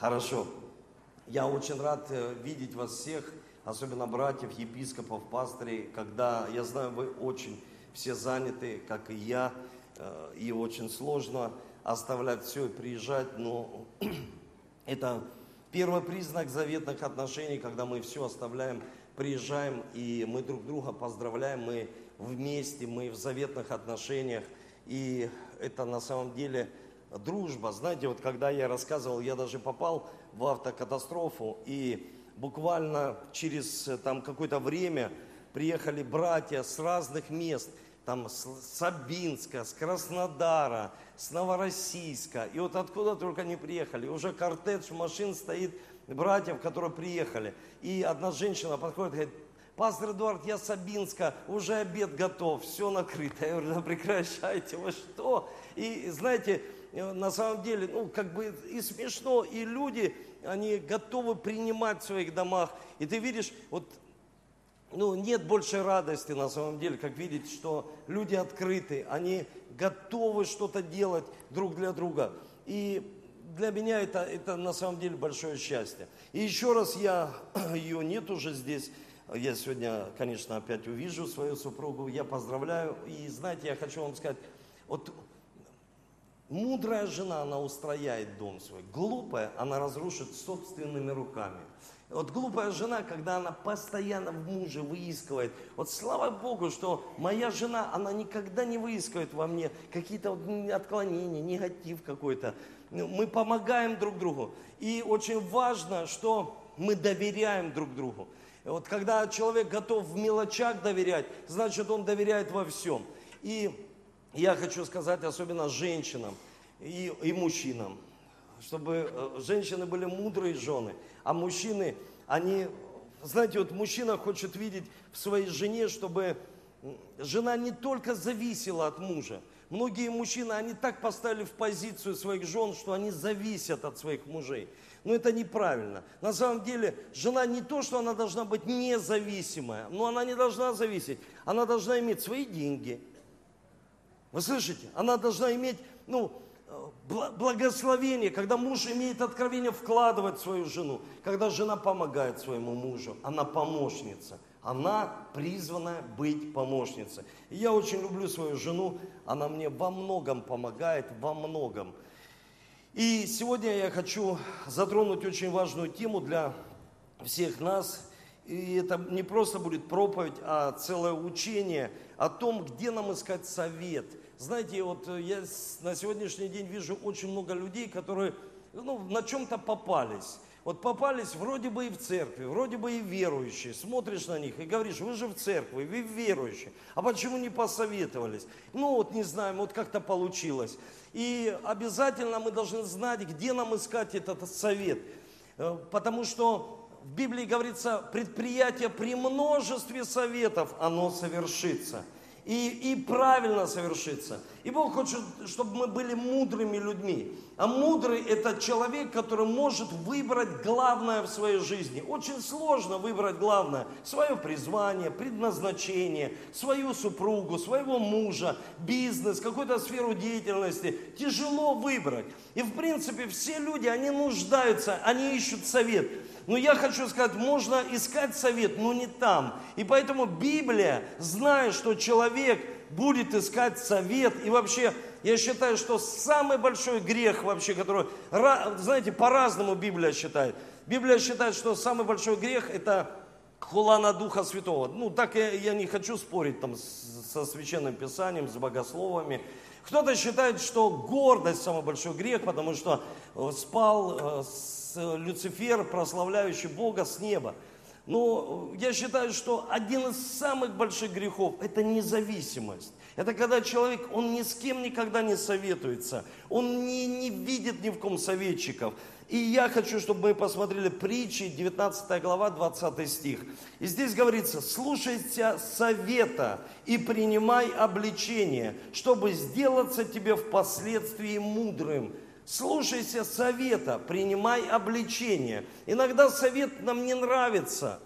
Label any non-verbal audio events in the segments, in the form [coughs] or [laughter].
Хорошо. Я очень рад э, видеть вас всех, особенно братьев, епископов, пастырей, когда, я знаю, вы очень все заняты, как и я, э, и очень сложно оставлять все и приезжать, но [clears throat] это первый признак заветных отношений, когда мы все оставляем, приезжаем, и мы друг друга поздравляем, мы вместе, мы в заветных отношениях, и это на самом деле дружба. Знаете, вот когда я рассказывал, я даже попал в автокатастрофу, и буквально через э, там какое-то время приехали братья с разных мест, там с Сабинска, с Краснодара, с Новороссийска, и вот откуда только не приехали, уже кортедж машин стоит братьев, которые приехали, и одна женщина подходит и говорит, Пастор Эдуард, я Сабинска, уже обед готов, все накрыто. Я говорю, да прекращайте, вы что? И знаете, на самом деле, ну, как бы и смешно, и люди, они готовы принимать в своих домах. И ты видишь, вот, ну, нет большей радости на самом деле, как видеть, что люди открыты, они готовы что-то делать друг для друга. И для меня это, это на самом деле большое счастье. И еще раз я, [clears throat] ее нет уже здесь, я сегодня, конечно, опять увижу свою супругу, я поздравляю. И знаете, я хочу вам сказать, вот Мудрая жена, она устрояет дом свой. Глупая, она разрушит собственными руками. Вот глупая жена, когда она постоянно в муже выискивает. Вот слава Богу, что моя жена, она никогда не выискивает во мне какие-то отклонения, негатив какой-то. Ну, мы помогаем друг другу. И очень важно, что мы доверяем друг другу. Вот когда человек готов в мелочах доверять, значит он доверяет во всем. И я хочу сказать особенно женщинам и, и мужчинам, чтобы э, женщины были мудрые жены, а мужчины, они, знаете, вот мужчина хочет видеть в своей жене, чтобы жена не только зависела от мужа. Многие мужчины, они так поставили в позицию своих жен, что они зависят от своих мужей. Но это неправильно. На самом деле, жена не то, что она должна быть независимая, но она не должна зависеть. Она должна иметь свои деньги, вы слышите? Она должна иметь, ну, благословение, когда муж имеет откровение вкладывать в свою жену, когда жена помогает своему мужу, она помощница. Она призвана быть помощницей. И я очень люблю свою жену, она мне во многом помогает, во многом. И сегодня я хочу затронуть очень важную тему для всех нас. И это не просто будет проповедь, а целое учение о том, где нам искать совет – знаете, вот э, я на сегодняшний день вижу очень много людей, которые ну, на чем-то попались. Вот попались вроде бы и в церкви, вроде бы и верующие. Смотришь на них и говоришь, вы же в церкви, вы верующие. А почему не посоветовались? Ну вот не знаем, вот как-то получилось. И обязательно мы должны знать, где нам искать этот совет. Э, потому что в Библии говорится, предприятие при множестве советов, оно совершится – и, и правильно совершиться. И Бог хочет, чтобы мы были мудрыми людьми. А мудрый – это человек, который может выбрать главное в своей жизни. Очень сложно выбрать главное. Свое призвание, предназначение, свою супругу, своего мужа, бизнес, какую-то сферу деятельности. Тяжело выбрать. И в принципе все люди, они нуждаются, они ищут совет. Но я хочу сказать, можно искать совет, но не там. И поэтому Библия, зная, что человек будет искать совет, и вообще, я считаю, что самый большой грех вообще, который, знаете, по-разному Библия считает. Библия считает, что самый большой грех – это хула Духа Святого. Ну, так я, я не хочу спорить там со Священным Писанием, с богословами. Кто-то считает, что гордость самый большой грех, потому что э, спал с э, Люцифер, прославляющий Бога с неба. Но я считаю, что один из самых больших грехов – это независимость. Это когда человек, он ни с кем никогда не советуется, он не, не видит ни в ком советчиков. И я хочу, чтобы мы посмотрели притчи, 19 глава, 20 стих. И здесь говорится, слушайся совета и принимай обличение, чтобы сделаться тебе впоследствии мудрым слушайся совета, принимай обличение. Иногда совет нам не нравится.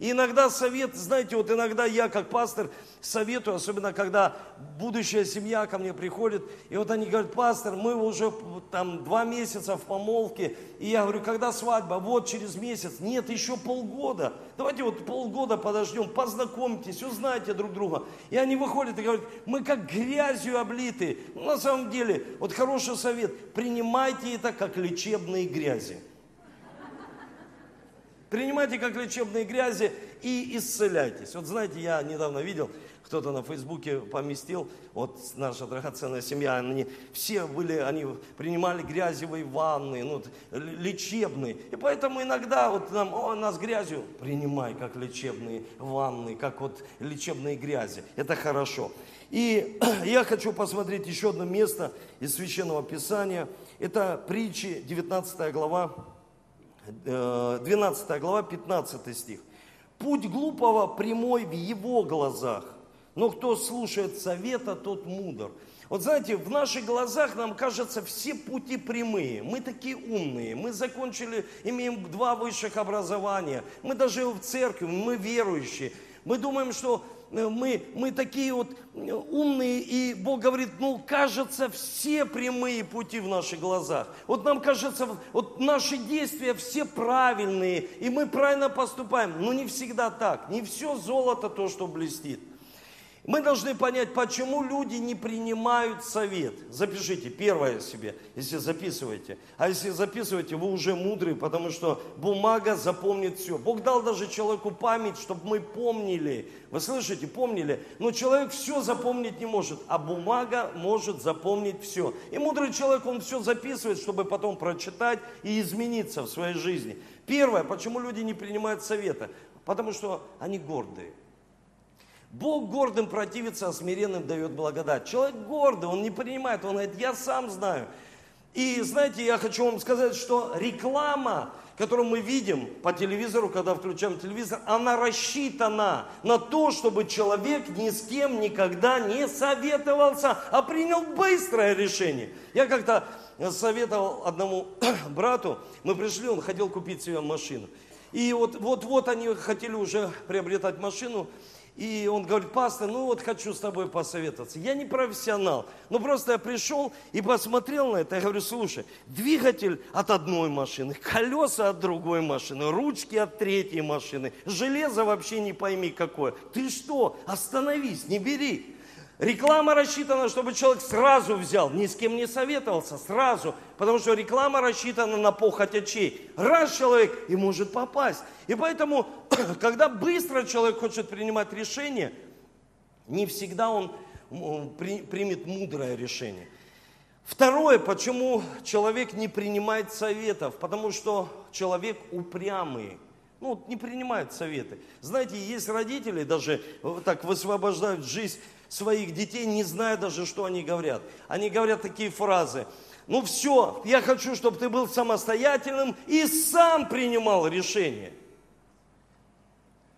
И иногда совет, знаете, вот иногда я как пастор советую, особенно когда будущая семья ко мне приходит, и вот они говорят, пастор, мы уже там два месяца в помолвке, и я говорю, когда свадьба? Вот через месяц. Нет, еще полгода. Давайте вот полгода подождем, познакомьтесь, узнайте друг друга. И они выходят и говорят, мы как грязью облиты. Ну, на самом деле, вот хороший совет, принимайте это как лечебные грязи. Принимайте как лечебные грязи и исцеляйтесь. Вот знаете, я недавно видел, кто-то на Фейсбуке поместил, вот наша драгоценная семья, они все были, они принимали грязевые ванны, ну, лечебные. И поэтому иногда вот нам, о, нас грязью, принимай как лечебные ванны, как вот лечебные грязи. Это хорошо. И [clears throat] я хочу посмотреть еще одно место из Священного Писания. Это притчи, 19 глава, 12 э, глава, 15 стих. Путь глупого прямой в его глазах, но кто слушает совета, тот мудр. Вот знаете, в наших глазах нам кажется все пути прямые. Мы такие умные. Мы закончили, имеем два высших образования. Мы даже в церкви, мы верующие. Мы думаем, что мы, мы такие вот э, умные, и Бог говорит, ну, кажется, все прямые пути в наших глазах. Вот нам кажется, вот наши действия все правильные, и мы правильно поступаем. Но не всегда так. Не все золото то, что блестит. Мы должны понять, почему люди не принимают совет. Запишите первое себе, если записываете. А если записываете, вы уже мудрые, потому что бумага запомнит все. Бог дал даже человеку память, чтобы мы помнили. Вы слышите, помнили? Но человек все запомнить не может, а бумага может запомнить все. И мудрый человек, он все записывает, чтобы потом прочитать и измениться в своей жизни. Первое, почему люди не принимают совета? Потому что они гордые. Бог гордым противится, а смиренным дает благодать. Человек гордый, он не принимает, он говорит, я сам знаю. И знаете, я хочу вам сказать, что реклама, которую мы видим по телевизору, когда включаем телевизор, она рассчитана на то, чтобы человек ни с кем никогда не советовался, а принял быстрое решение. Я как-то советовал одному [coughs] брату, мы пришли, он хотел купить себе машину. И вот, вот, вот они хотели уже приобретать машину, и он говорит, пастор, ну вот хочу с тобой посоветоваться. Я не профессионал, но просто я пришел и посмотрел на это. Я говорю, слушай, двигатель от одной машины, колеса от другой машины, ручки от третьей машины, железо вообще не пойми какое. Ты что, остановись, не бери. Реклама рассчитана, чтобы человек сразу взял, ни с кем не советовался, сразу. Потому что реклама рассчитана на похоть очей. Раз человек и может попасть. И поэтому, [clears throat] когда быстро человек хочет принимать решение, не всегда он при, примет мудрое решение. Второе, почему человек не принимает советов, потому что человек упрямый. Ну, не принимает советы. Знаете, есть родители, даже так высвобождают жизнь своих детей, не зная даже, что они говорят. Они говорят такие фразы. Ну все, я хочу, чтобы ты был самостоятельным и сам принимал решение.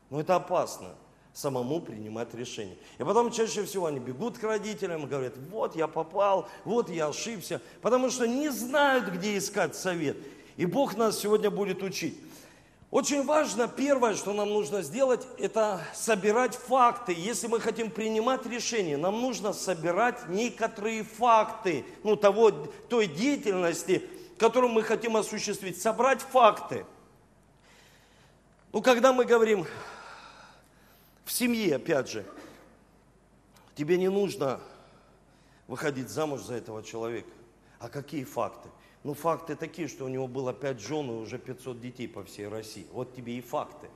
Но это опасно, самому принимать решение. И потом чаще всего они бегут к родителям и говорят, вот я попал, вот я ошибся, потому что не знают, где искать совет. И Бог нас сегодня будет учить. Очень важно, первое, что нам нужно сделать, это собирать факты. Если мы хотим принимать решения, нам нужно собирать некоторые факты, ну, того, той деятельности, которую мы хотим осуществить. Собрать факты. Ну, когда мы говорим в семье, опять же, тебе не нужно выходить замуж за этого человека. А какие факты? Ну, факты такие, что у него было 5 жен и уже 500 детей по всей России. Вот тебе и факты.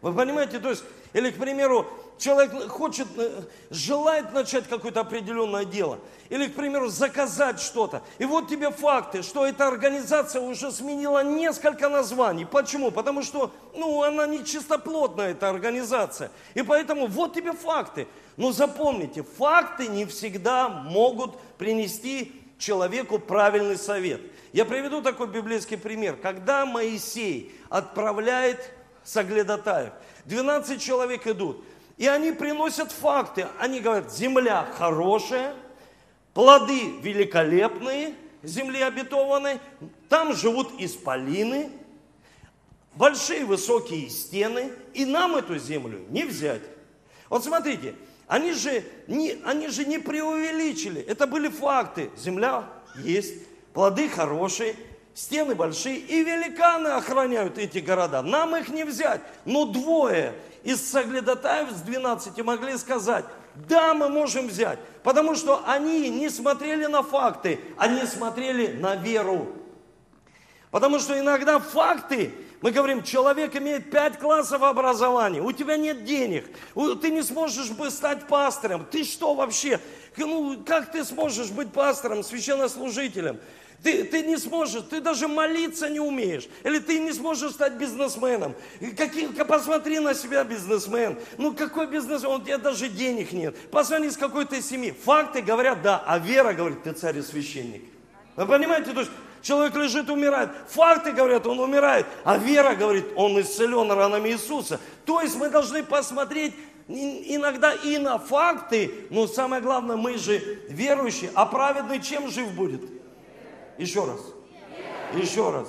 Вы понимаете, то есть, или, к примеру, человек хочет, э, желает начать какое-то определенное дело, или, к примеру, заказать что-то. И вот тебе факты, что эта организация уже сменила несколько названий. Почему? Потому что, ну, она не чистоплотная, эта организация. И поэтому вот тебе факты. Но запомните, факты не всегда могут принести человеку правильный совет. Я приведу такой библейский пример. Когда Моисей отправляет соглядатаев, 12 человек идут, и они приносят факты. Они говорят, земля хорошая, плоды великолепные, земли обетованной, там живут исполины, большие высокие стены, и нам эту землю не взять. Вот смотрите, они же не, они же не преувеличили, это были факты. Земля есть, плоды хорошие, стены большие, и великаны охраняют эти города. Нам их не взять. Но двое из соглядатаев с 12 могли сказать, да, мы можем взять. Потому что они не смотрели на факты, они смотрели на веру. Потому что иногда факты, мы говорим, человек имеет пять классов образования, у тебя нет денег, ты не сможешь бы стать пастором, ты что вообще, ну, как ты сможешь быть пастором, священнослужителем? Ты, ты не сможешь, ты даже молиться не умеешь. Или ты не сможешь стать бизнесменом. Какие, посмотри на себя, бизнесмен. Ну какой бизнесмен? У тебя даже денег нет. Посмотри с какой то семьи. Факты говорят да, а вера говорит, ты царь и священник. Вы понимаете, то есть человек лежит, умирает. Факты говорят, он умирает. А вера говорит, он исцелен ранами Иисуса. То есть мы должны посмотреть иногда и на факты, но самое главное, мы же верующие, а праведный чем жив будет? Еще раз. Еще раз.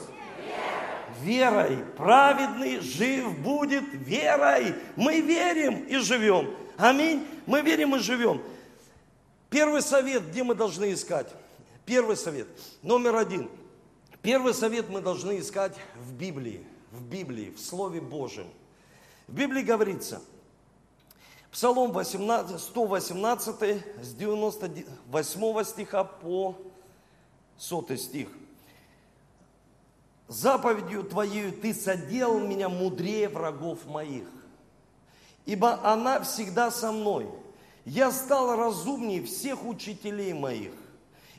Верой. Праведный жив будет верой. Мы верим и живем. Аминь. Мы верим и живем. Первый совет, где мы должны искать? Первый совет. Номер один. Первый совет мы должны искать в Библии. В Библии, в Слове Божьем. В Библии говорится, Псалом 18, 118 с 98 стиха по сотый стих. Заповедью Твоею Ты соделал меня мудрее врагов моих, ибо она всегда со мной. Я стал разумнее всех учителей моих,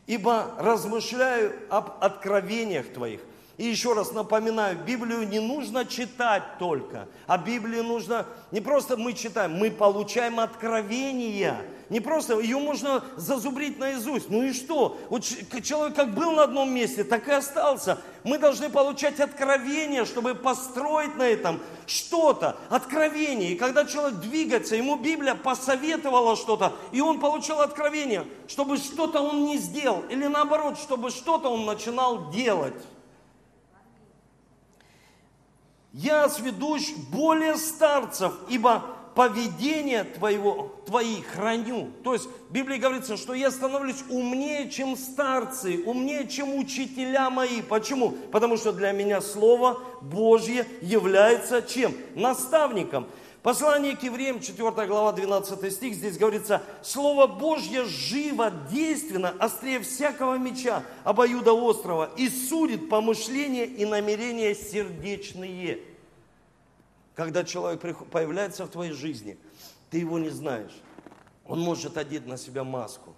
ибо размышляю об откровениях Твоих – и еще раз напоминаю, Библию не нужно читать только, а Библию нужно, не просто мы читаем, мы получаем откровения. Не просто, ее можно зазубрить наизусть. Ну и что? Вот человек как был на одном месте, так и остался. Мы должны получать откровения, чтобы построить на этом что-то, откровение. И когда человек двигается, ему Библия посоветовала что-то, и он получил откровение, чтобы что-то он не сделал, или наоборот, чтобы что-то он начинал делать. я сведущ более старцев, ибо поведение твоего, твои храню. То есть в Библии говорится, что я становлюсь умнее, чем старцы, умнее, чем учителя мои. Почему? Потому что для меня Слово Божье является чем? Наставником. Послание к евреям, 4 глава, 12 стих, здесь говорится, Слово Божье живо, действенно, острее всякого меча, обоюда острова, и судит помышления и намерения сердечные. Когда человек появляется в твоей жизни, ты его не знаешь. Он может одеть на себя маску.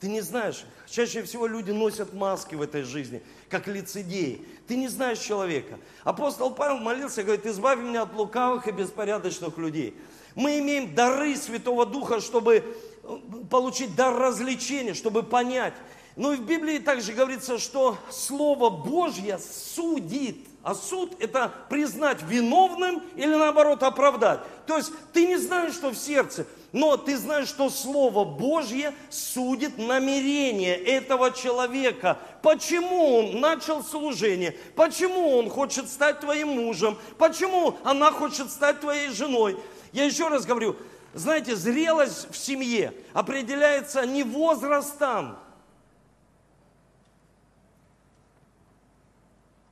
Ты не знаешь, чаще всего люди носят маски в этой жизни, как лицедеи. Ты не знаешь человека. Апостол Павел молился, говорит, избави меня от лукавых и беспорядочных людей. Мы имеем дары Святого Духа, чтобы э, получить дар развлечения, чтобы понять. Ну и в Библии также говорится, что Слово Божье судит. А суд – это признать виновным или наоборот оправдать. То есть ты не знаешь, что в сердце, но ты знаешь, что Слово Божье судит намерение этого человека. Почему он начал служение? Почему он хочет стать твоим мужем? Почему она хочет стать твоей женой? Я еще раз говорю, знаете, зрелость в семье определяется не возрастом,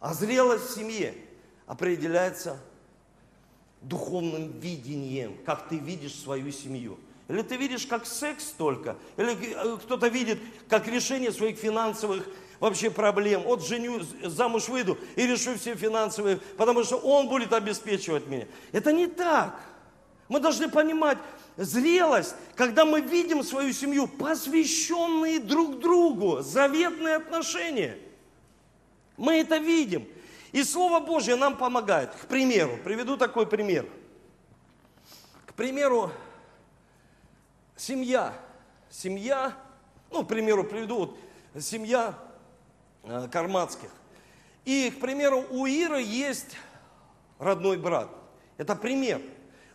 А зрелость в семье определяется духовным видением, как ты видишь свою семью. Или ты видишь как секс только, или э, кто-то видит как решение своих финансовых вообще проблем. Вот женю, замуж выйду и решу все финансовые, потому что он будет обеспечивать меня. Это не так. Мы должны понимать зрелость, когда мы видим свою семью, посвященные друг другу, заветные отношения – мы это видим. И Слово Божье нам помогает. К примеру, приведу такой пример. К примеру, семья. Семья, ну, к примеру, приведу вот семья э. И, к примеру, у Иры есть родной брат. Это пример.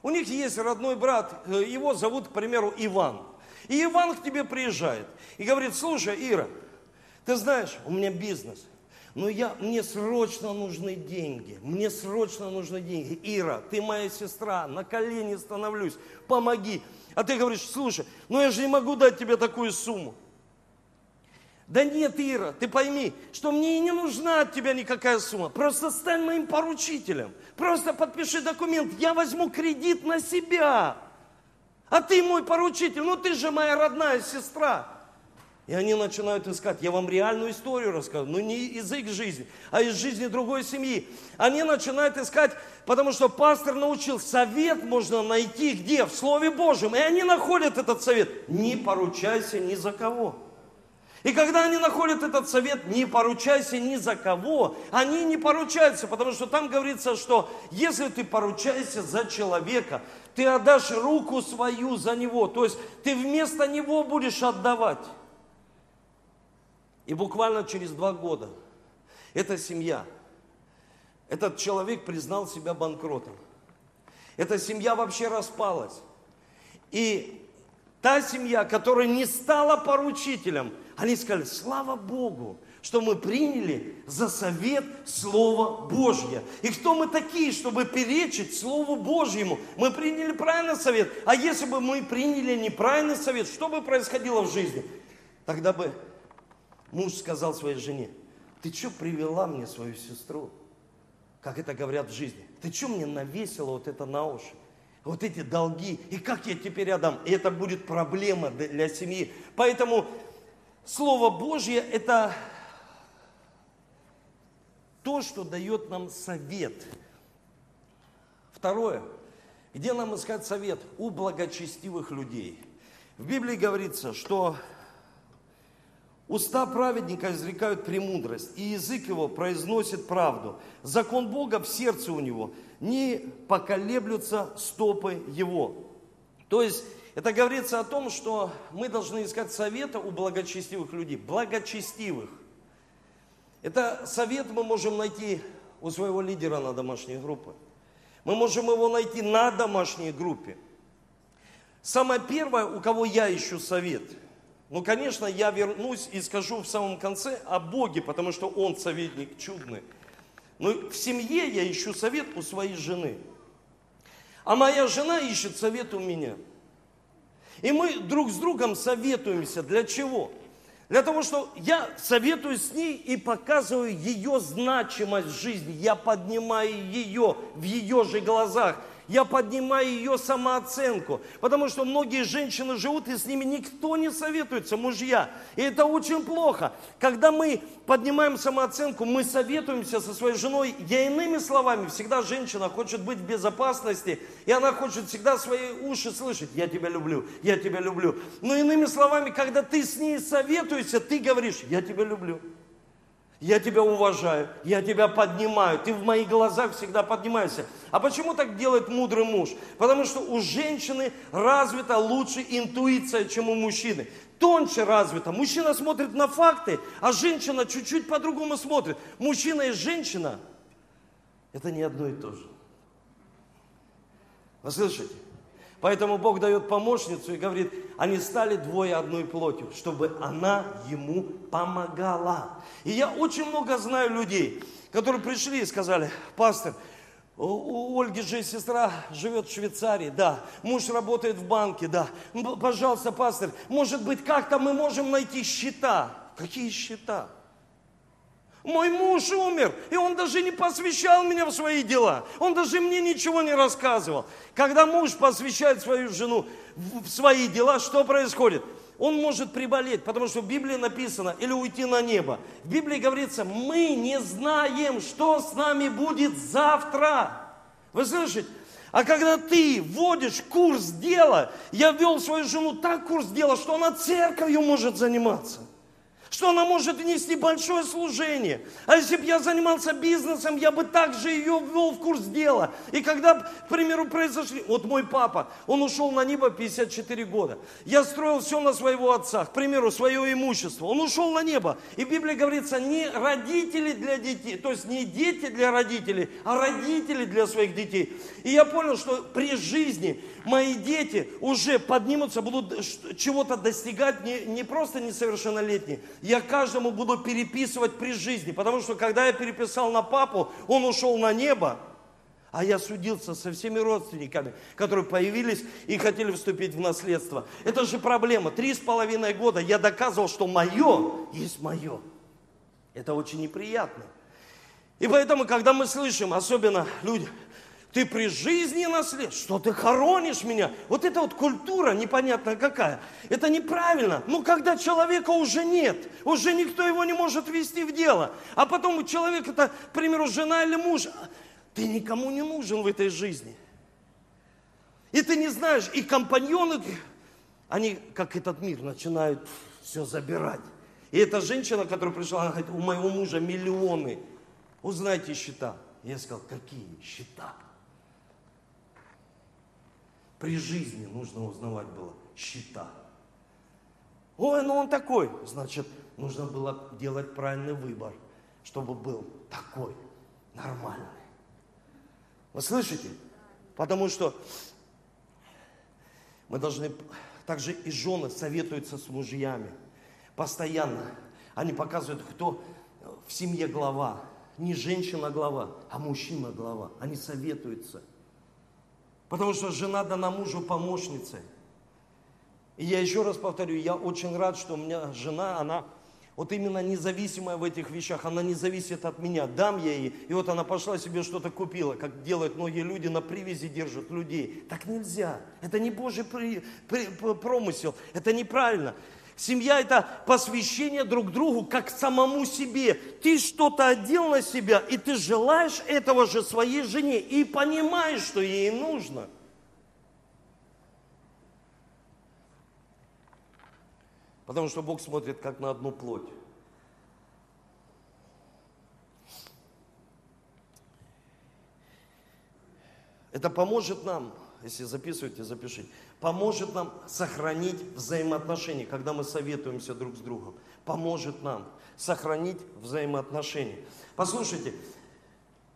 У них есть родной брат, э, его зовут, к примеру, Иван. И Иван к тебе приезжает и говорит, слушай, Ира, ты знаешь, у меня бизнес – но я, мне срочно нужны деньги, мне срочно нужны деньги. Ира, ты моя сестра, на колени становлюсь, помоги. А ты говоришь, слушай, ну я же не могу дать тебе такую сумму. Да нет, Ира, ты пойми, что мне и не нужна от тебя никакая сумма. Просто стань моим поручителем. Просто подпиши документ, я возьму кредит на себя. А ты мой поручитель, ну ты же моя родная сестра. И они начинают искать. Я вам реальную историю рассказываю, но не из их жизни, а из жизни другой семьи. Они начинают искать, потому что пастор научил, совет можно найти где? В Слове Божьем. И они находят этот совет. Не поручайся ни за кого. И когда они находят этот совет, не поручайся ни за кого, они не поручаются, потому что там говорится, что если ты поручаешься за человека, ты отдашь руку свою за него, то есть ты вместо него будешь отдавать. И буквально через два года эта семья, этот человек признал себя банкротом. Эта семья вообще распалась. И та семья, которая не стала поручителем, они сказали, слава Богу, что мы приняли за совет Слово Божье. И кто мы такие, чтобы перечить Слову Божьему? Мы приняли правильный совет. А если бы мы приняли неправильный совет, что бы происходило в жизни? Тогда бы Муж сказал своей жене, ты что привела мне свою сестру? Как это говорят в жизни. Ты что мне навесила вот это на уши? Вот эти долги. И как я теперь отдам? И это будет проблема для семьи. Поэтому Слово Божье – это то, что дает нам совет. Второе. Где нам искать совет? У благочестивых людей. В Библии говорится, что Уста праведника изрекают премудрость, и язык его произносит правду. Закон Бога в сердце у него, не поколеблются стопы его. То есть, это говорится о том, что мы должны искать совета у благочестивых людей. Благочестивых. Это совет мы можем найти у своего лидера на домашней группе. Мы можем его найти на домашней группе. Самое первое, у кого я ищу совет – ну, конечно, я вернусь и скажу в самом конце о Боге, потому что Он советник чудный. Но в семье я ищу совет у своей жены. А моя жена ищет совет у меня. И мы друг с другом советуемся. Для чего? Для того, что я советую с ней и показываю ее значимость в жизни. Я поднимаю ее в ее же глазах я поднимаю ее самооценку. Потому что многие женщины живут, и с ними никто не советуется, мужья. И это очень плохо. Когда мы поднимаем самооценку, мы советуемся со своей женой. Я иными словами, всегда женщина хочет быть в безопасности, и она хочет всегда свои уши слышать. Я тебя люблю, я тебя люблю. Но иными словами, когда ты с ней советуешься, ты говоришь, я тебя люблю я тебя уважаю, я тебя поднимаю, ты в моих глазах всегда поднимаешься. А почему так делает мудрый муж? Потому что у женщины развита лучше интуиция, чем у мужчины. Тоньше развита. Мужчина смотрит на факты, а женщина чуть-чуть по-другому смотрит. Мужчина и женщина – это не одно и то же. Вы слышите? Поэтому Бог дает помощницу и говорит, они стали двое одной плотью, чтобы она ему помогала. И я очень много знаю людей, которые пришли и сказали, пастор, у Ольги же сестра живет в Швейцарии, да. Муж работает в банке, да. Пожалуйста, пастор, может быть, как-то мы можем найти счета. Какие счета? Мой муж умер, и он даже не посвящал меня в свои дела. Он даже мне ничего не рассказывал. Когда муж посвящает свою жену в свои дела, что происходит? Он может приболеть, потому что в Библии написано, или уйти на небо. В Библии говорится, мы не знаем, что с нами будет завтра. Вы слышите? А когда ты вводишь курс дела, я ввел свою жену так курс дела, что она церковью может заниматься что она может нести большое служение. А если бы я занимался бизнесом, я бы также ее ввел в курс дела. И когда, к примеру, произошли... Вот мой папа, он ушел на небо 54 года. Я строил все на своего отца, к примеру, свое имущество. Он ушел на небо. И в Библии говорится, не родители для детей, то есть не дети для родителей, а родители для своих детей. И я понял, что при жизни мои дети уже поднимутся, будут чего-то достигать, не, не просто несовершеннолетние. Я каждому буду переписывать при жизни. Потому что когда я переписал на папу, он ушел на небо, а я судился со всеми родственниками, которые появились и хотели вступить в наследство. Это же проблема. Три с половиной года я доказывал, что мое есть мое. Это очень неприятно. И поэтому, когда мы слышим, особенно люди, ты при жизни наслед, что ты хоронишь меня. Вот это вот культура непонятная какая. Это неправильно. Ну, когда человека уже нет, уже никто его не может вести в дело. А потом у человека, это, к примеру, жена или муж, ты никому не нужен в этой жизни. И ты не знаешь, и компаньоны, они, как этот мир, начинают все забирать. И эта женщина, которая пришла, она говорит, у моего мужа миллионы. Узнайте счета. Я сказал, какие счета? При жизни нужно узнавать было счета. Ой, ну он такой. Значит, нужно было делать правильный выбор, чтобы был такой, нормальный. Вы слышите? Потому что мы должны, также и жены советуются с мужьями. Постоянно. Они показывают, кто в семье глава. Не женщина глава, а мужчина глава. Они советуются. Потому что жена дана мужу помощницей. И я еще раз повторю, я очень рад, что у меня жена, она вот именно независимая в этих вещах, она не зависит от меня. Дам я ей, и вот она пошла себе что-то купила, как делают многие люди, на привязи держат людей. Так нельзя. Это не Божий при, при, промысел, это неправильно. Семья – это посвящение друг другу, как самому себе. Ты что-то одел на себя, и ты желаешь этого же своей жене, и понимаешь, что ей нужно – Потому что Бог смотрит как на одну плоть. Это поможет нам, если записываете, запишите, поможет нам сохранить взаимоотношения, когда мы советуемся друг с другом. Поможет нам сохранить взаимоотношения. Послушайте,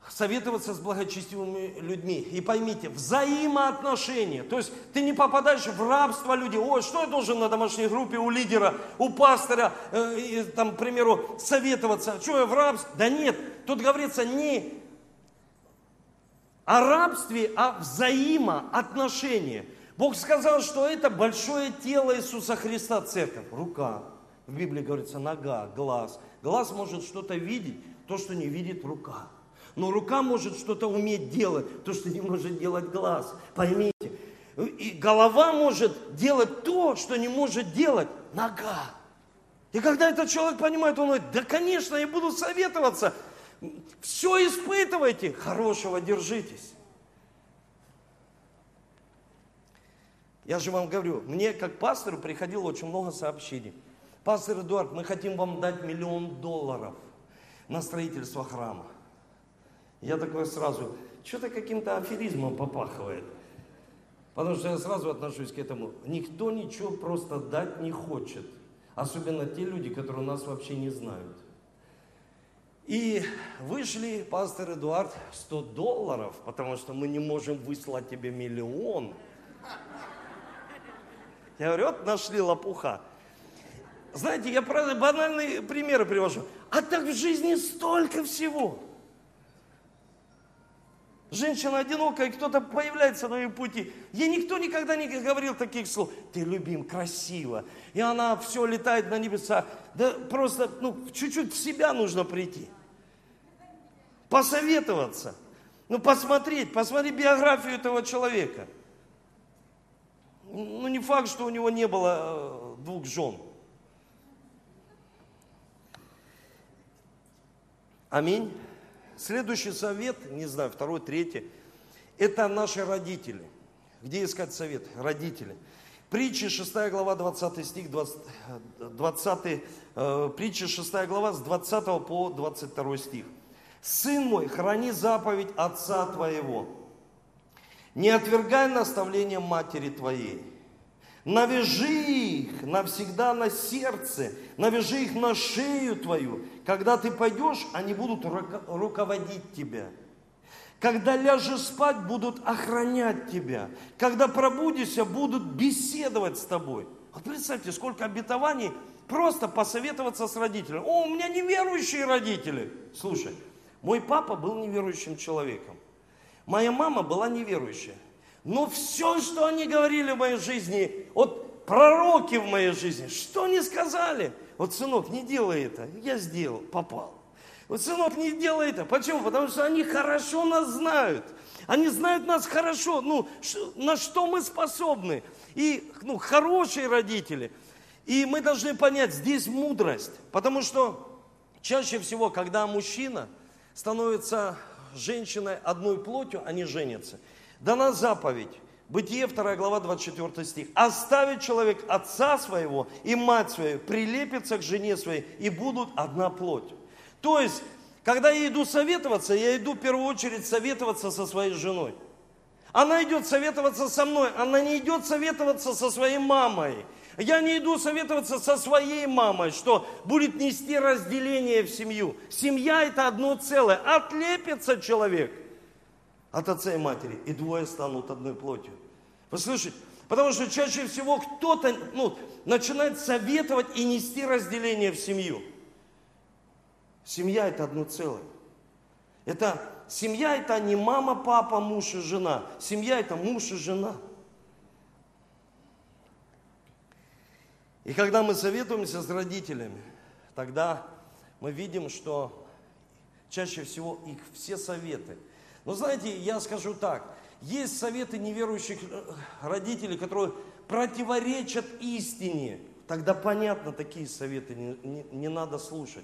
советоваться с благочестивыми людьми. И поймите, взаимоотношения. То есть ты не попадаешь в рабство людей. Ой, что я должен на домашней группе у лидера, у пастора, э, там, к примеру, советоваться? Что я в рабстве? Да нет, тут говорится не о рабстве, а взаимоотношения. Бог сказал, что это большое тело Иисуса Христа, церковь, рука. В Библии говорится нога, глаз. Глаз может что-то видеть, то, что не видит рука. Но рука может что-то уметь делать, то, что не может делать глаз. Поймите. И голова может делать то, что не может делать нога. И когда этот человек понимает, он говорит, да, конечно, я буду советоваться. Все испытывайте, хорошего держитесь. Я же вам говорю, мне как пастору приходило очень много сообщений. Пастор Эдуард, мы хотим вам дать миллион долларов на строительство храма. Я такой сразу, что-то каким-то аферизмом попахивает. Потому что я сразу отношусь к этому. Никто ничего просто дать не хочет. Особенно те люди, которые нас вообще не знают. И вышли, пастор Эдуард, 100 долларов, потому что мы не можем выслать тебе миллион. Я говорю, вот нашли лопуха. Знаете, я правда банальные примеры привожу. А так в жизни столько всего. Женщина одинокая, кто-то появляется на ее пути. Ей никто никогда не говорил таких слов. Ты любим, красиво. И она все летает на небеса. Да просто, ну, чуть-чуть в себя нужно прийти. Посоветоваться. Ну, посмотреть, посмотреть биографию этого человека. Ну, не факт, что у него не было э, двух жен. Аминь. Следующий совет, не знаю, второй, третий, это наши родители. Где искать совет? Родители. Притча 6 глава 20 стих, 20, 20 э, притча 6 глава с 20 по 22 стих. «Сын мой, храни заповедь отца твоего, не отвергай наставления матери твоей, Навяжи их навсегда на сердце, навяжи их на шею твою. Когда ты пойдешь, они будут руководить тебя. Когда ляжешь спать, будут охранять тебя. Когда пробудишься, будут беседовать с тобой. Вот представьте, сколько обетований Просто посоветоваться с родителями. О, у меня неверующие родители. Слушай, мой папа был неверующим человеком. Моя мама была неверующая. Но все, что они говорили в моей жизни, вот пророки в моей жизни, что они сказали? Вот, сынок, не делай это. Я сделал, попал. Вот, сынок, не делай это. Почему? Потому что они хорошо нас знают. Они знают нас хорошо, ну, на что мы способны. И, ну, хорошие родители. И мы должны понять, здесь мудрость. Потому что чаще всего, когда мужчина становится женщиной одной плотью, они женятся. Дана заповедь. Бытие 2 глава 24 стих. «Оставит человек отца своего и мать свою, прилепится к жене своей, и будут одна плоть». То есть, когда я иду советоваться, я иду в первую очередь советоваться со своей женой. Она идет советоваться со мной, она не идет советоваться со своей мамой. Я не иду советоваться со своей мамой, что будет нести разделение в семью. Семья это одно целое. Отлепится человек от отца и матери, и двое станут одной плотью. Вы слышите? Потому что чаще всего кто-то ну, начинает советовать и нести разделение в семью. Семья это одно целое. Это семья это не мама, папа, муж и жена. Семья это муж и жена. И когда мы советуемся с родителями, тогда мы видим, что чаще всего их все советы. Но знаете, я скажу так, есть советы неверующих э, родителей, которые противоречат истине. Тогда понятно, такие советы не, не, не надо слушать.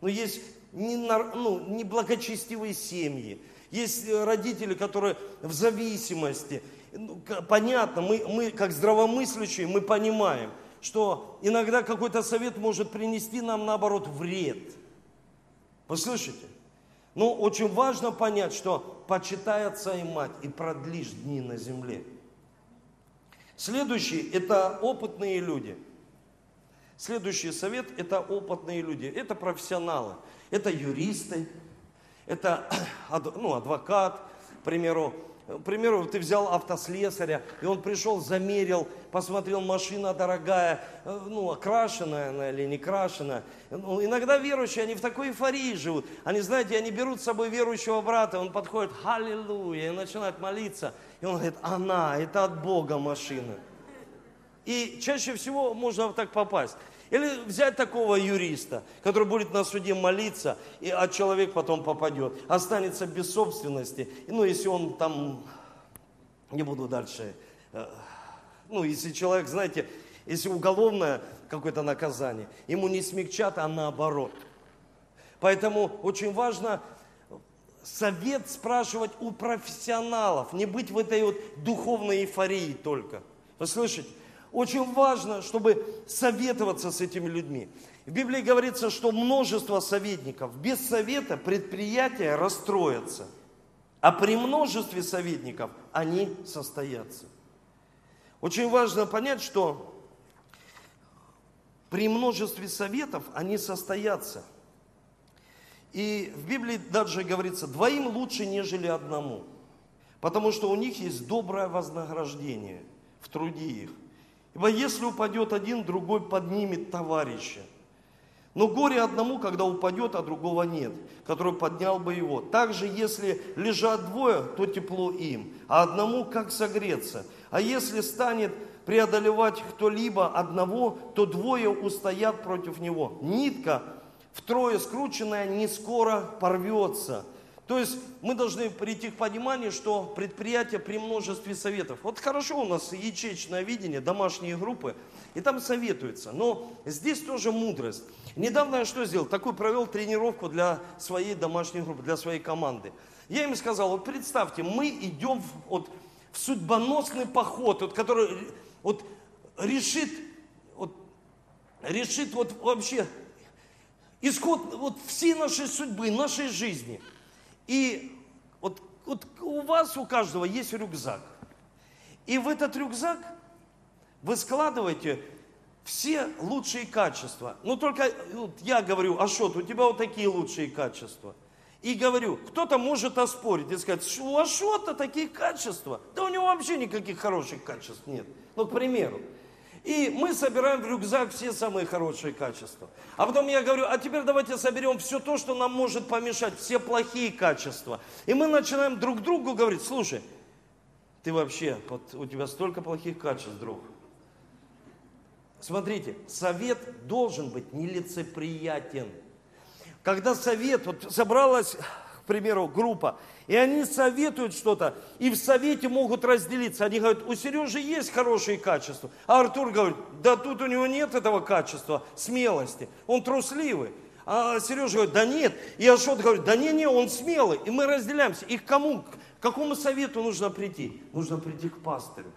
Но есть не, ну, неблагочестивые семьи, есть э, родители, которые в зависимости. Ну, понятно, мы, мы как здравомыслящие, мы понимаем – что иногда какой-то совет может принести нам, наоборот, вред. Вы слышите? Но очень важно понять, что почитай отца и мать и продлишь дни на земле. Следующий – это опытные люди. Следующий совет – это опытные люди. Это профессионалы. Это юристы, это [coughs] ну, адвокат, к примеру, к примеру, ты взял автослесаря, и он пришел, замерил, посмотрел, машина дорогая, э, ну, окрашенная она или не крашеная. Ну, иногда верующие, они в такой эйфории живут. Они, знаете, они берут с собой верующего брата, он подходит, аллилуйя, и начинает молиться. И он говорит, она, это от Бога машина. И чаще всего можно так попасть. Или взять такого юриста, который будет на суде молиться, и, а человек потом попадет, останется без собственности. Ну, если он там, не буду дальше, э, ну, если человек, знаете, если уголовное какое-то наказание, ему не смягчат, а наоборот. Поэтому очень важно совет спрашивать у профессионалов, не быть в этой вот духовной эйфории только. Вы слышите? Очень важно, чтобы советоваться с этими людьми. В Библии говорится, что множество советников. Без совета предприятия расстроятся. А при множестве советников они состоятся. Очень важно понять, что при множестве советов они состоятся. И в Библии даже говорится, двоим лучше, нежели одному. Потому что у них есть доброе вознаграждение в труде их. Ибо если упадет один, другой поднимет товарища. Но горе одному, когда упадет, а другого нет, который поднял бы его. Также, если лежат двое, то тепло им, а одному как согреться. А если станет преодолевать кто-либо одного, то двое устоят против него. Нитка втрое скрученная не скоро порвется. То есть мы должны прийти к пониманию, что предприятие при множестве советов. Вот хорошо у нас ячеечное видение, домашние группы, и там советуются. Но здесь тоже мудрость. Недавно я что сделал? Такую провел тренировку для своей домашней группы, для своей команды. Я им сказал, вот представьте, мы идем в, вот, в судьбоносный поход, вот, который вот, решит, вот, решит вот, вообще исход вот, всей нашей судьбы, нашей жизни – и вот, вот у вас, у каждого есть рюкзак. И в этот рюкзак вы складываете все лучшие качества. Ну только вот я говорю, Ашот, у тебя вот такие лучшие качества. И говорю, кто-то может оспорить и сказать, что у Ашота такие качества. Да у него вообще никаких хороших качеств нет. Ну, к примеру. И мы собираем в рюкзак все самые хорошие качества. А потом я говорю, а теперь давайте соберем все то, что нам может помешать, все плохие качества. И мы начинаем друг другу говорить, слушай, ты вообще, вот у тебя столько плохих качеств, друг. Смотрите, совет должен быть нелицеприятен. Когда совет, вот собралась, примеру, группа, и они советуют что-то, и в совете могут разделиться. Они говорят, у Сережи есть хорошие качества. А Артур говорит, да тут у него нет этого качества, смелости. Он трусливый. А Сережа говорит, да нет. И Ашот говорит, да не, не, он смелый. И мы разделяемся. И к кому, к какому совету нужно прийти? Нужно прийти к пастырю.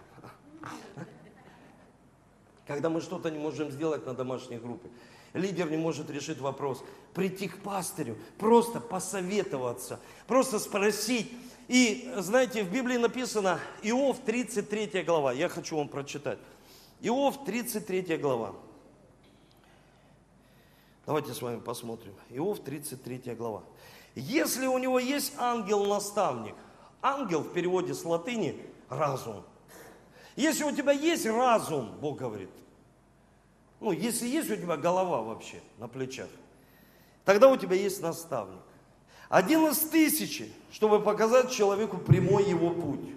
Когда мы что-то не можем сделать на домашней группе. Лидер не может решить вопрос. Прийти к пастырю, просто посоветоваться, просто спросить. И знаете, в Библии написано Иов 33 глава. Я хочу вам прочитать. Иов 33 глава. Давайте с вами посмотрим. Иов 33 глава. Если у него есть ангел-наставник, ангел в переводе с латыни разум. Если у тебя есть разум, Бог говорит, ну, если есть у тебя голова вообще на плечах, тогда у тебя есть наставник. Один из тысячи, чтобы показать человеку прямой его путь.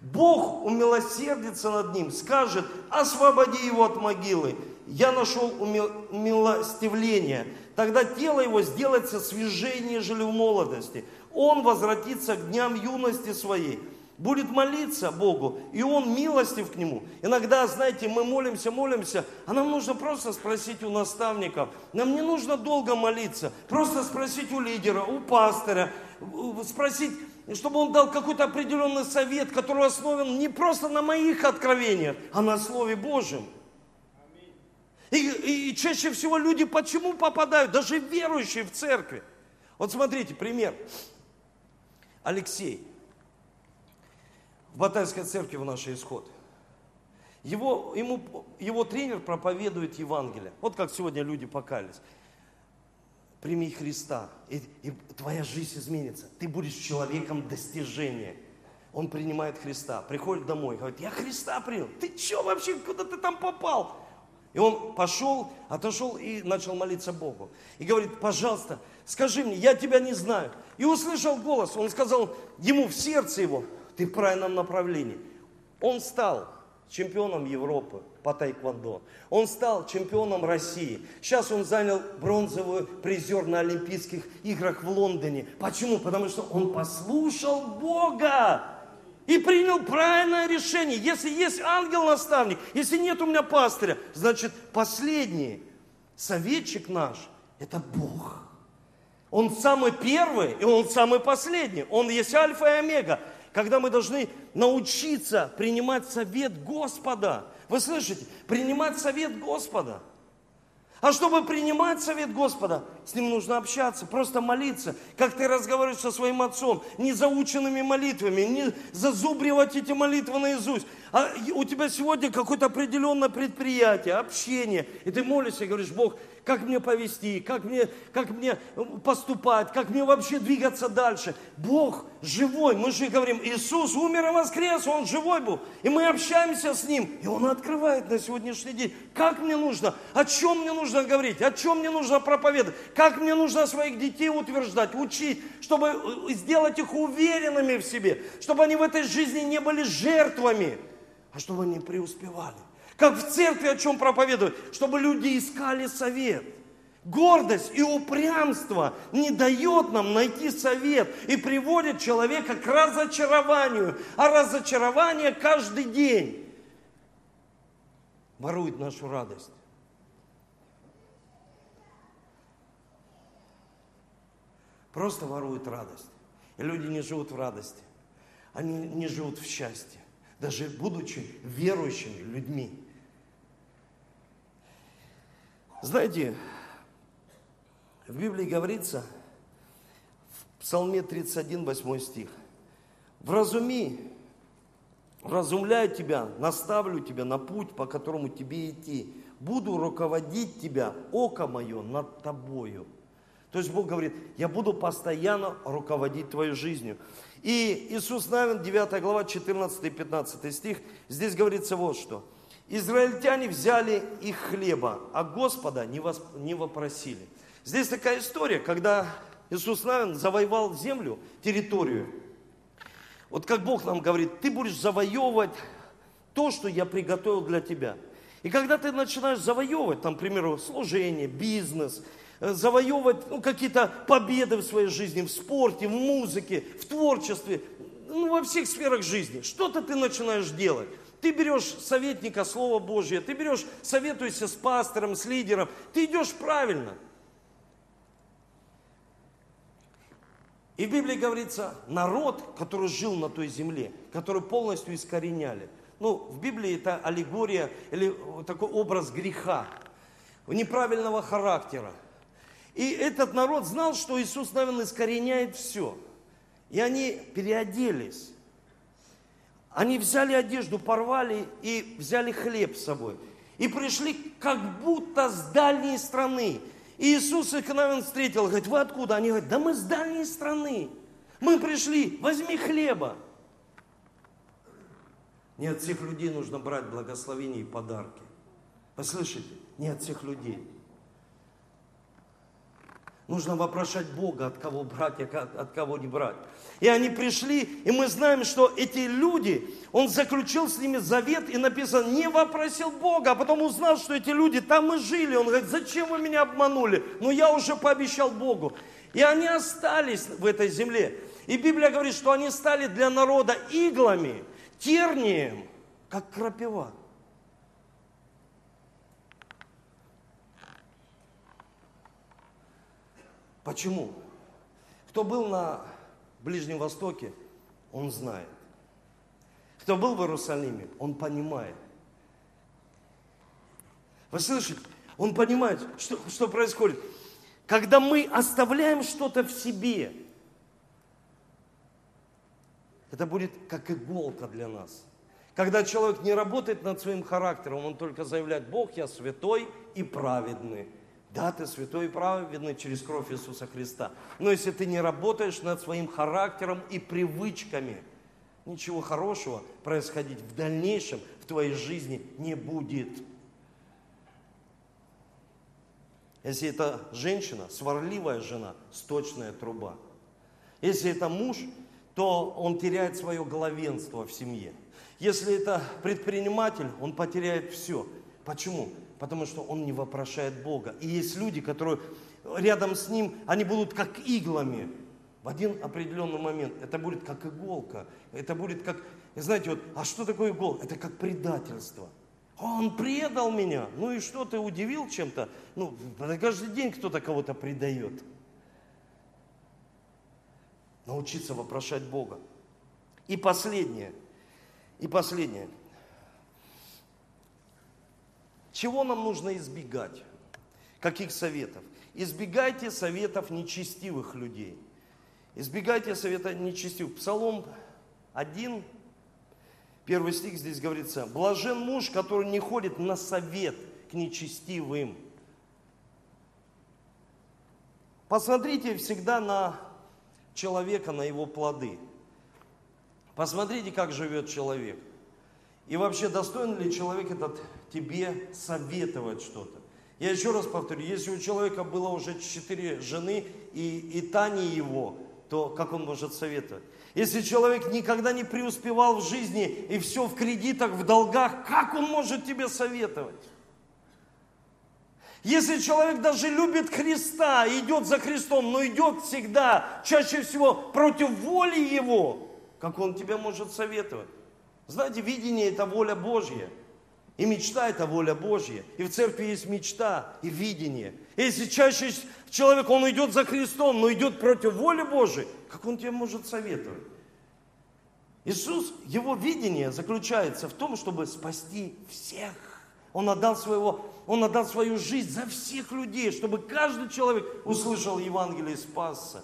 Бог умилосердится над ним, скажет, освободи его от могилы. Я нашел умилостивление. Тогда тело его сделается свежее, нежели в молодости. Он возвратится к дням юности своей будет молиться Богу, и Он милостив к Нему. Иногда, знаете, мы молимся, молимся, а нам нужно просто спросить у наставников. Нам не нужно долго молиться, просто спросить у лидера, у пастора, спросить, чтобы он дал какой-то определенный совет, который основан не просто на моих откровениях, а на Слове Божьем. И, и, и чаще всего люди почему попадают, даже верующие в церкви? Вот смотрите, пример. Алексей – в Батайской церкви в нашей исход. Его, ему, его тренер проповедует Евангелие. Вот как сегодня люди покались. Прими Христа, и, и твоя жизнь изменится. Ты будешь человеком достижения. Он принимает Христа, приходит домой, говорит, я Христа принял. Ты что вообще, куда ты там попал? И он пошел, отошел и начал молиться Богу. И говорит, пожалуйста, скажи мне, я тебя не знаю. И услышал голос, он сказал ему в сердце его, ты в правильном направлении. Он стал чемпионом Европы по тайквондо. Он стал чемпионом России. Сейчас он занял бронзовый призер на Олимпийских играх в Лондоне. Почему? Потому что он послушал Бога и принял правильное решение. Если есть ангел-наставник, если нет у меня пастыря, значит последний советчик наш – это Бог. Он самый первый, и он самый последний. Он есть альфа и омега когда мы должны научиться принимать совет Господа. Вы слышите? Принимать совет Господа. А чтобы принимать совет Господа, с ним нужно общаться, просто молиться, как ты разговариваешь со своим отцом, не заученными молитвами, не зазубривать эти молитвы наизусть. А у тебя сегодня какое-то определенное предприятие, общение, и ты молишься и говоришь, Бог, как мне повести, как мне, как мне поступать, как мне вообще двигаться дальше. Бог живой, мы же говорим, Иисус умер и воскрес, Он живой был. И мы общаемся с Ним, и Он открывает на сегодняшний день, как мне нужно, о чем мне нужно говорить, о чем мне нужно проповедовать, как мне нужно своих детей утверждать, учить, чтобы э, сделать их уверенными в себе, чтобы они в этой жизни не были жертвами, а чтобы они преуспевали. Как в церкви о чем проповедуют? Чтобы люди искали совет. Гордость и упрямство не дает нам найти совет и приводит человека к разочарованию. А разочарование каждый день ворует нашу радость. Просто ворует радость. И люди не живут в радости. Они не живут в счастье, даже будучи верующими людьми. Знаете, в Библии говорится, в Псалме 31, 8 стих, «Вразуми, вразумляю тебя, наставлю тебя на путь, по которому тебе идти. Буду руководить тебя, око мое над тобою». То есть Бог говорит, я буду постоянно руководить твоей жизнью. И Иисус Навин, 9 глава, 14 и 15 стих, здесь говорится вот что. Израильтяне взяли их хлеба, а Господа не, восп... не вопросили. Здесь такая история, когда Иисус Навин завоевал землю, территорию. Вот как Бог нам говорит, ты будешь завоевывать то, что я приготовил для тебя. И когда ты начинаешь завоевывать, там, к примеру, служение, бизнес, завоевывать ну, какие-то победы в своей жизни, в спорте, в музыке, в творчестве, ну, во всех сферах жизни, что-то ты начинаешь делать. Ты берешь советника Слова Божье, ты берешь, советуешься с пастором, с лидером, ты идешь правильно. И в Библии говорится, народ, который жил на той земле, который полностью искореняли. Ну, в Библии это аллегория или такой образ греха, неправильного характера. И этот народ знал, что Иисус, наверное, искореняет все. И они переоделись. Они взяли одежду, порвали и взяли хлеб с собой. И пришли как будто с дальней страны. И Иисус их, наверное, встретил, говорит, вы откуда? Они говорят, да мы с дальней страны. Мы пришли, возьми хлеба. Не от всех людей нужно брать благословения и подарки. Послышите? Не от всех людей. Нужно вопрошать Бога, от кого брать, а от кого не брать. И они пришли, и мы знаем, что эти люди, он заключил с ними завет, и написано, не вопросил Бога, а потом узнал, что эти люди там и жили. Он говорит, зачем вы меня обманули? Но я уже пообещал Богу. И они остались в этой земле. И Библия говорит, что они стали для народа иглами, тернием, как крапива. Почему? Кто был на Ближнем Востоке, он знает. Кто был в Иерусалиме, он понимает. Вы слышите? Он понимает, что, что происходит. Когда мы оставляем что-то в себе, это будет как иголка для нас. Когда человек не работает над своим характером, он только заявляет, Бог, я святой и праведный. Да, ты святой и праведный через кровь Иисуса Христа. Но если ты не работаешь над своим характером и привычками, ничего хорошего происходить в дальнейшем в твоей жизни не будет. Если это женщина, сварливая жена, сточная труба. Если это муж, то он теряет свое главенство в семье. Если это предприниматель, он потеряет все. Почему? Потому что он не вопрошает Бога. И есть люди, которые рядом с ним, они будут как иглами. В один определенный момент это будет как иголка. Это будет как, знаете, вот, а что такое иголка? Это как предательство. Он предал меня. Ну и что, ты удивил чем-то? Ну, каждый день кто-то кого-то предает. Научиться вопрошать Бога. И последнее. И последнее. Чего нам нужно избегать? Каких советов? Избегайте советов нечестивых людей. Избегайте совета нечестивых. Псалом 1, первый стих здесь говорится, блажен муж, который не ходит на совет к нечестивым. Посмотрите всегда на человека, на его плоды. Посмотрите, как живет человек. И вообще, достоин ли человек этот тебе советовать что-то? Я еще раз повторю, если у человека было уже четыре жены и, и та не его, то как он может советовать? Если человек никогда не преуспевал в жизни и все в кредитах, в долгах, как он может тебе советовать? Если человек даже любит Христа, идет за Христом, но идет всегда, чаще всего против воли Его, как он тебе может советовать? Знаете, видение – это воля Божья. И мечта – это воля Божья. И в церкви есть мечта и видение. И если чаще человек, он идет за Христом, но идет против воли Божьей, как он тебе может советовать? Иисус, его видение заключается в том, чтобы спасти всех. Он отдал, своего, он отдал свою жизнь за всех людей, чтобы каждый человек услышал Евангелие и спасся.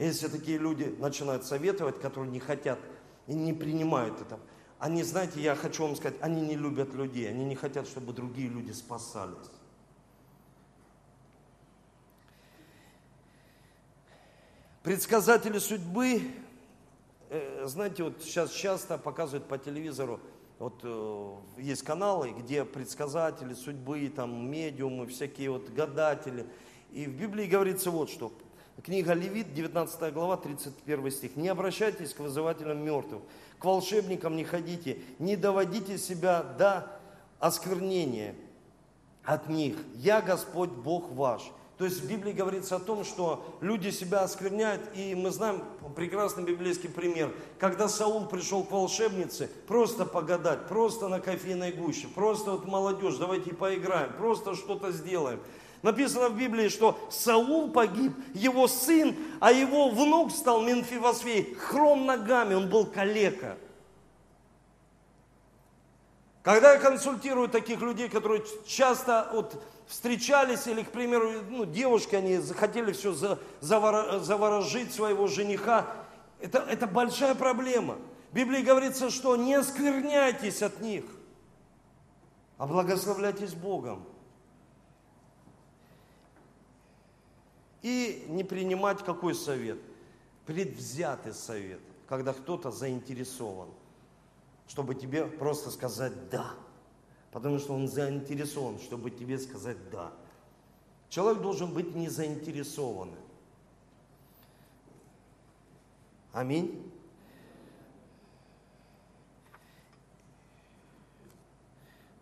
Если такие люди начинают советовать, которые не хотят и не принимают это, они, знаете, я хочу вам сказать, они не любят людей, они не хотят, чтобы другие люди спасались. Предсказатели судьбы, э, знаете, вот сейчас часто показывают по телевизору, вот э, есть каналы, где предсказатели судьбы, там медиумы, всякие вот гадатели. И в Библии говорится вот что. Книга Левит, 19 глава, 31 стих. «Не обращайтесь к вызывателям мертвых, к волшебникам не ходите, не доводите себя до осквернения от них. Я Господь Бог ваш». То есть в Библии говорится о том, что люди себя оскверняют, и мы знаем прекрасный библейский пример, когда Саул пришел к волшебнице, просто погадать, просто на кофейной гуще, просто вот молодежь, давайте поиграем, просто что-то сделаем. Написано в Библии, что Саул погиб, его сын, а его внук стал Менфивосфей, хром ногами, он был калека. Когда я консультирую таких людей, которые часто вот встречались, или, к примеру, ну, девушки, они захотели все заворожить своего жениха. Это, это большая проблема. В Библии говорится, что не оскверняйтесь от них, а благословляйтесь Богом. И не принимать какой совет? Предвзятый совет, когда кто-то заинтересован, чтобы тебе просто сказать «да». Потому что он заинтересован, чтобы тебе сказать «да». Человек должен быть не заинтересованным. Аминь.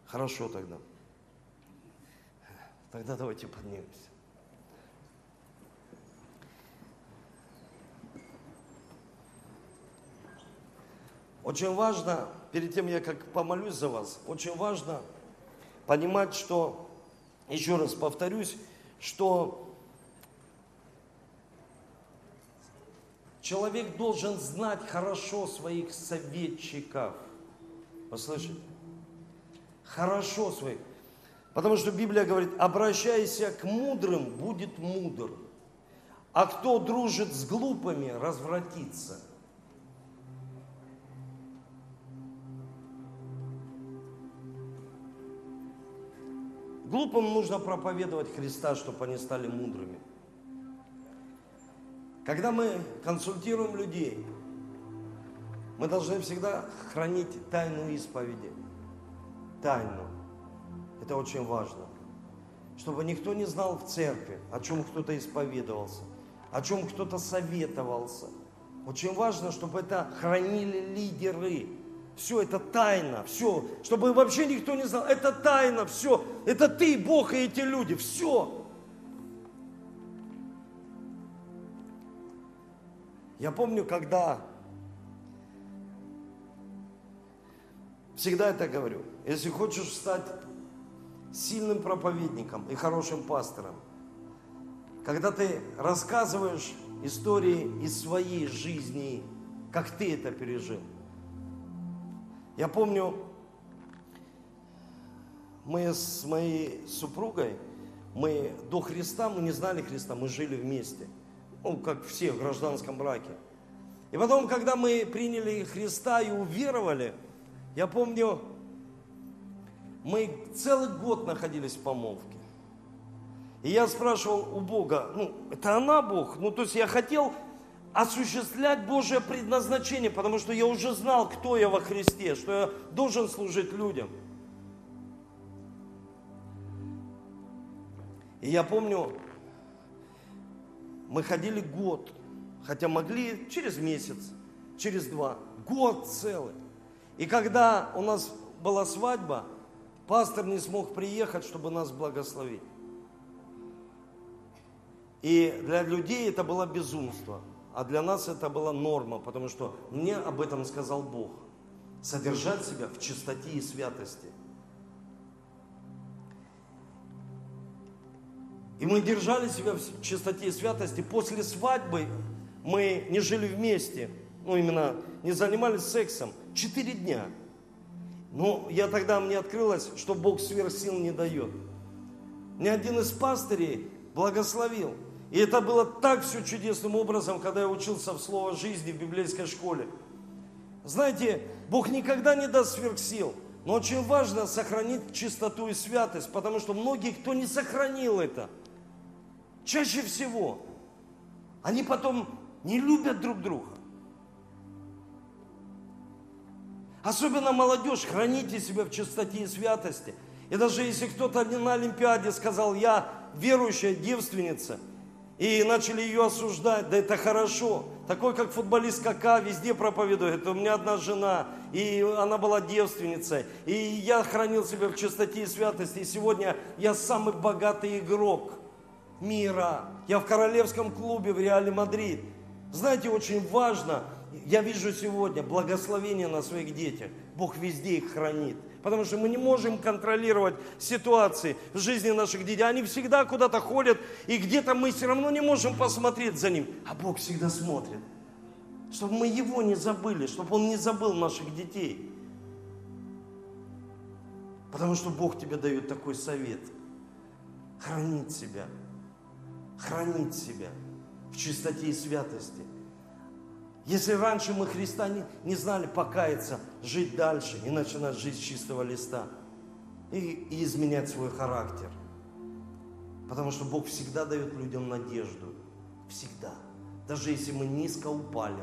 Хорошо тогда. Тогда давайте поднимемся. Очень важно перед тем, я как помолюсь за вас, очень важно понимать, что, еще раз повторюсь, что человек должен знать хорошо своих советчиков. Вы слышите? Хорошо своих. Потому что Библия говорит, обращайся к мудрым, будет мудр. А кто дружит с глупыми, развратится. Глупым нужно проповедовать Христа, чтобы они стали мудрыми. Когда мы консультируем людей, мы должны всегда хранить тайну исповеди. Тайну. Это очень важно. Чтобы никто не знал в церкви, о чем кто-то исповедовался, о чем кто-то советовался. Очень важно, чтобы это хранили лидеры, все это тайна, все, чтобы вообще никто не знал, это тайна, все, это ты, Бог и эти люди, все. Я помню, когда, всегда это говорю, если хочешь стать сильным проповедником и хорошим пастором, когда ты рассказываешь истории из своей жизни, как ты это пережил – я помню, мы с моей супругой, мы до Христа, мы не знали Христа, мы жили вместе. Ну, как все в гражданском браке. И потом, когда мы приняли Христа и уверовали, я помню, мы целый год находились в помолвке. И я спрашивал у Бога, ну, это она Бог? Ну, то есть я хотел осуществлять Божье предназначение, потому что я уже знал, кто я во Христе, что я должен служить людям. И я помню, мы ходили год, хотя могли через месяц, через два, год целый. И когда у нас была свадьба, пастор не смог приехать, чтобы нас благословить. И для людей это было безумство. А для нас это была норма, потому что мне об этом сказал Бог. Содержать себя в чистоте и святости. И мы держали себя в чистоте и святости. После свадьбы мы не жили вместе, ну именно не занимались сексом. Четыре дня. Но я тогда, мне открылось, что Бог сверх сил не дает. Ни один из пастырей благословил – и это было так все чудесным образом, когда я учился в Слово жизни в библейской школе. Знаете, Бог никогда не даст сверхсил, но очень важно сохранить чистоту и святость, потому что многие, кто не сохранил это, чаще всего, они потом не любят друг друга. Особенно молодежь, храните себя в чистоте и святости. И даже если кто-то на Олимпиаде сказал, я верующая девственница, и начали ее осуждать, да это хорошо. Такой, как футболист Кака, везде проповедует. У меня одна жена, и она была девственницей. И я хранил себя в чистоте и святости. И сегодня я самый богатый игрок мира. Я в королевском клубе в Реале Мадрид. Знаете, очень важно, я вижу сегодня благословение на своих детях. Бог везде их хранит. Потому что мы не можем контролировать ситуации в жизни наших детей. Они всегда куда-то ходят, и где-то мы все равно не можем посмотреть за ним. А Бог всегда смотрит. Чтобы мы Его не забыли, чтобы Он не забыл наших детей. Потому что Бог тебе дает такой совет. Хранить себя. Хранить себя в чистоте и святости – если раньше мы Христа не, не знали покаяться, жить дальше и начинать жить с чистого листа и, и изменять свой характер. Потому что Бог всегда дает людям надежду. Всегда. Даже если мы низко упали,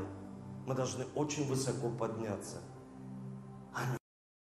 мы должны очень высоко подняться –